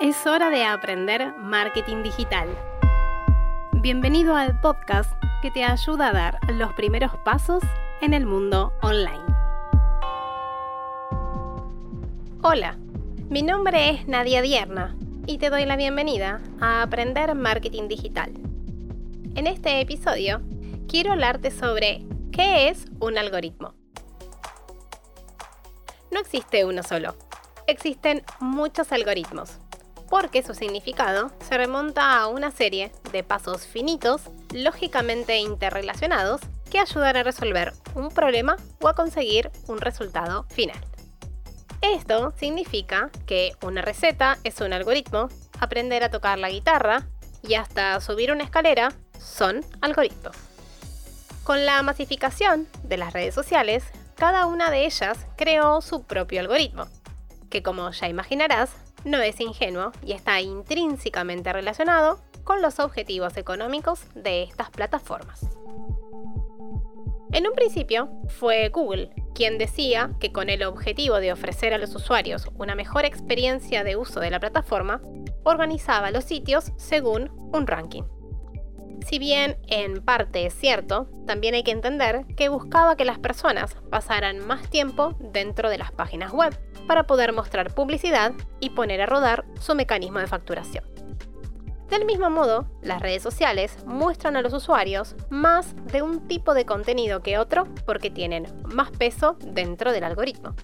Es hora de aprender marketing digital. Bienvenido al podcast que te ayuda a dar los primeros pasos en el mundo online. Hola, mi nombre es Nadia Dierna y te doy la bienvenida a Aprender Marketing Digital. En este episodio quiero hablarte sobre qué es un algoritmo. No existe uno solo, existen muchos algoritmos porque su significado se remonta a una serie de pasos finitos, lógicamente interrelacionados, que ayudan a resolver un problema o a conseguir un resultado final. Esto significa que una receta es un algoritmo, aprender a tocar la guitarra y hasta subir una escalera son algoritmos. Con la masificación de las redes sociales, cada una de ellas creó su propio algoritmo, que como ya imaginarás, no es ingenuo y está intrínsecamente relacionado con los objetivos económicos de estas plataformas. En un principio fue Google quien decía que con el objetivo de ofrecer a los usuarios una mejor experiencia de uso de la plataforma, organizaba los sitios según un ranking. Si bien en parte es cierto, también hay que entender que buscaba que las personas pasaran más tiempo dentro de las páginas web para poder mostrar publicidad y poner a rodar su mecanismo de facturación. Del mismo modo, las redes sociales muestran a los usuarios más de un tipo de contenido que otro porque tienen más peso dentro del algoritmo.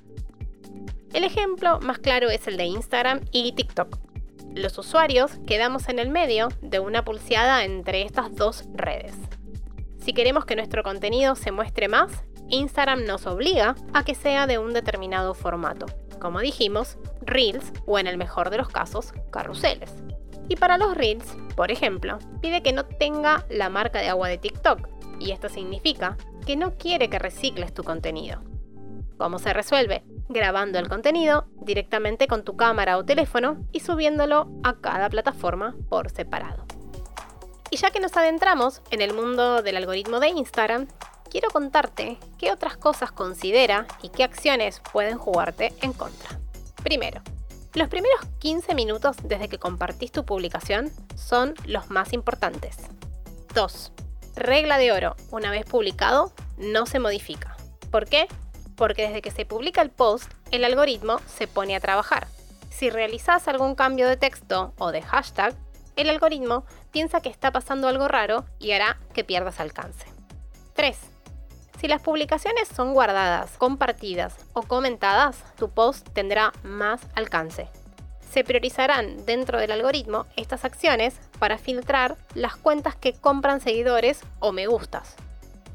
El ejemplo más claro es el de Instagram y TikTok. Los usuarios quedamos en el medio de una pulseada entre estas dos redes. Si queremos que nuestro contenido se muestre más, Instagram nos obliga a que sea de un determinado formato como dijimos, reels o en el mejor de los casos, carruseles. Y para los reels, por ejemplo, pide que no tenga la marca de agua de TikTok, y esto significa que no quiere que recicles tu contenido. ¿Cómo se resuelve? Grabando el contenido directamente con tu cámara o teléfono y subiéndolo a cada plataforma por separado. Y ya que nos adentramos en el mundo del algoritmo de Instagram, quiero contarte qué otras cosas considera y qué acciones pueden jugarte en contra. Primero, los primeros 15 minutos desde que compartís tu publicación son los más importantes. 2. Regla de oro, una vez publicado, no se modifica. ¿Por qué? Porque desde que se publica el post, el algoritmo se pone a trabajar. Si realizás algún cambio de texto o de hashtag, el algoritmo piensa que está pasando algo raro y hará que pierdas alcance. 3. Si las publicaciones son guardadas, compartidas o comentadas, tu post tendrá más alcance. Se priorizarán dentro del algoritmo estas acciones para filtrar las cuentas que compran seguidores o me gustas.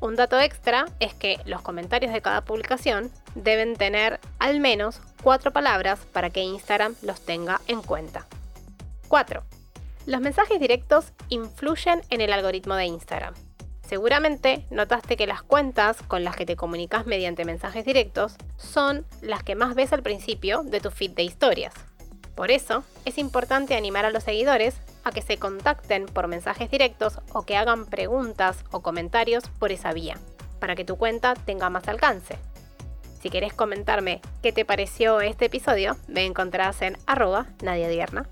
Un dato extra es que los comentarios de cada publicación deben tener al menos cuatro palabras para que Instagram los tenga en cuenta. 4. Los mensajes directos influyen en el algoritmo de Instagram. Seguramente notaste que las cuentas con las que te comunicas mediante mensajes directos son las que más ves al principio de tu feed de historias. Por eso, es importante animar a los seguidores a que se contacten por mensajes directos o que hagan preguntas o comentarios por esa vía, para que tu cuenta tenga más alcance. Si querés comentarme qué te pareció este episodio, me encontrarás en arroba nadiadierna.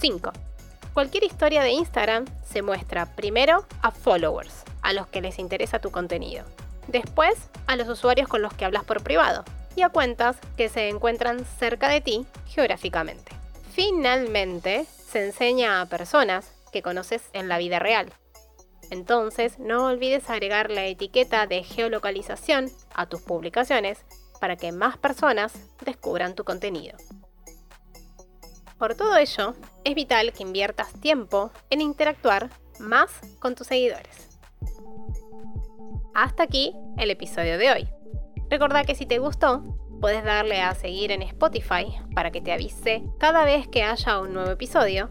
5. Cualquier historia de Instagram se muestra primero a followers, a los que les interesa tu contenido. Después a los usuarios con los que hablas por privado y a cuentas que se encuentran cerca de ti geográficamente. Finalmente, se enseña a personas que conoces en la vida real. Entonces, no olvides agregar la etiqueta de geolocalización a tus publicaciones para que más personas descubran tu contenido. Por todo ello, es vital que inviertas tiempo en interactuar más con tus seguidores. Hasta aquí el episodio de hoy. Recuerda que si te gustó, puedes darle a seguir en Spotify para que te avise cada vez que haya un nuevo episodio.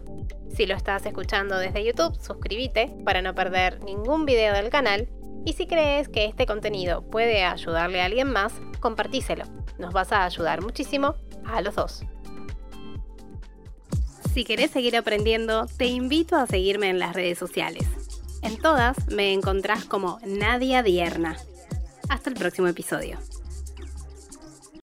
Si lo estás escuchando desde YouTube, suscríbete para no perder ningún video del canal. Y si crees que este contenido puede ayudarle a alguien más, compartíselo. Nos vas a ayudar muchísimo a los dos. Si querés seguir aprendiendo, te invito a seguirme en las redes sociales. En todas me encontrás como Nadia Dierna. Hasta el próximo episodio.